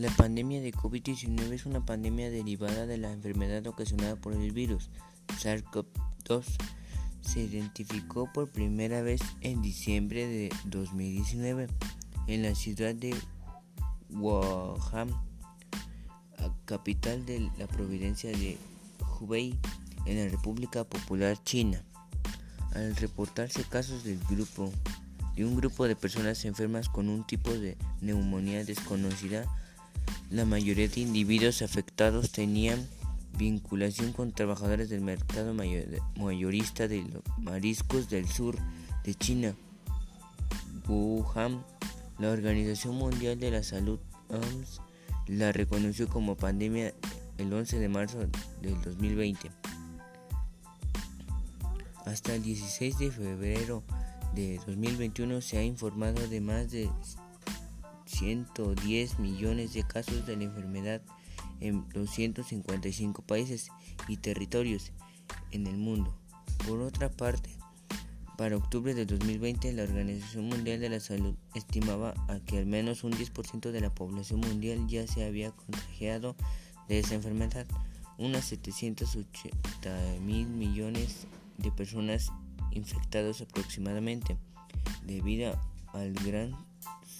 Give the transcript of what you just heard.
La pandemia de COVID-19 es una pandemia derivada de la enfermedad ocasionada por el virus SARS-CoV-2. Se identificó por primera vez en diciembre de 2019 en la ciudad de Wuhan, capital de la provincia de Hubei, en la República Popular China. Al reportarse casos del grupo de un grupo de personas enfermas con un tipo de neumonía desconocida, la mayoría de individuos afectados tenían vinculación con trabajadores del mercado mayorista de los mariscos del sur de China. Wuhan, la Organización Mundial de la Salud, OMS, la reconoció como pandemia el 11 de marzo del 2020. Hasta el 16 de febrero de 2021 se ha informado de más de 110 millones de casos de la enfermedad en 255 países y territorios en el mundo. Por otra parte, para octubre de 2020 la Organización Mundial de la Salud estimaba a que al menos un 10% de la población mundial ya se había contagiado de esa enfermedad. Unas 780 mil millones de personas infectadas aproximadamente, debido al gran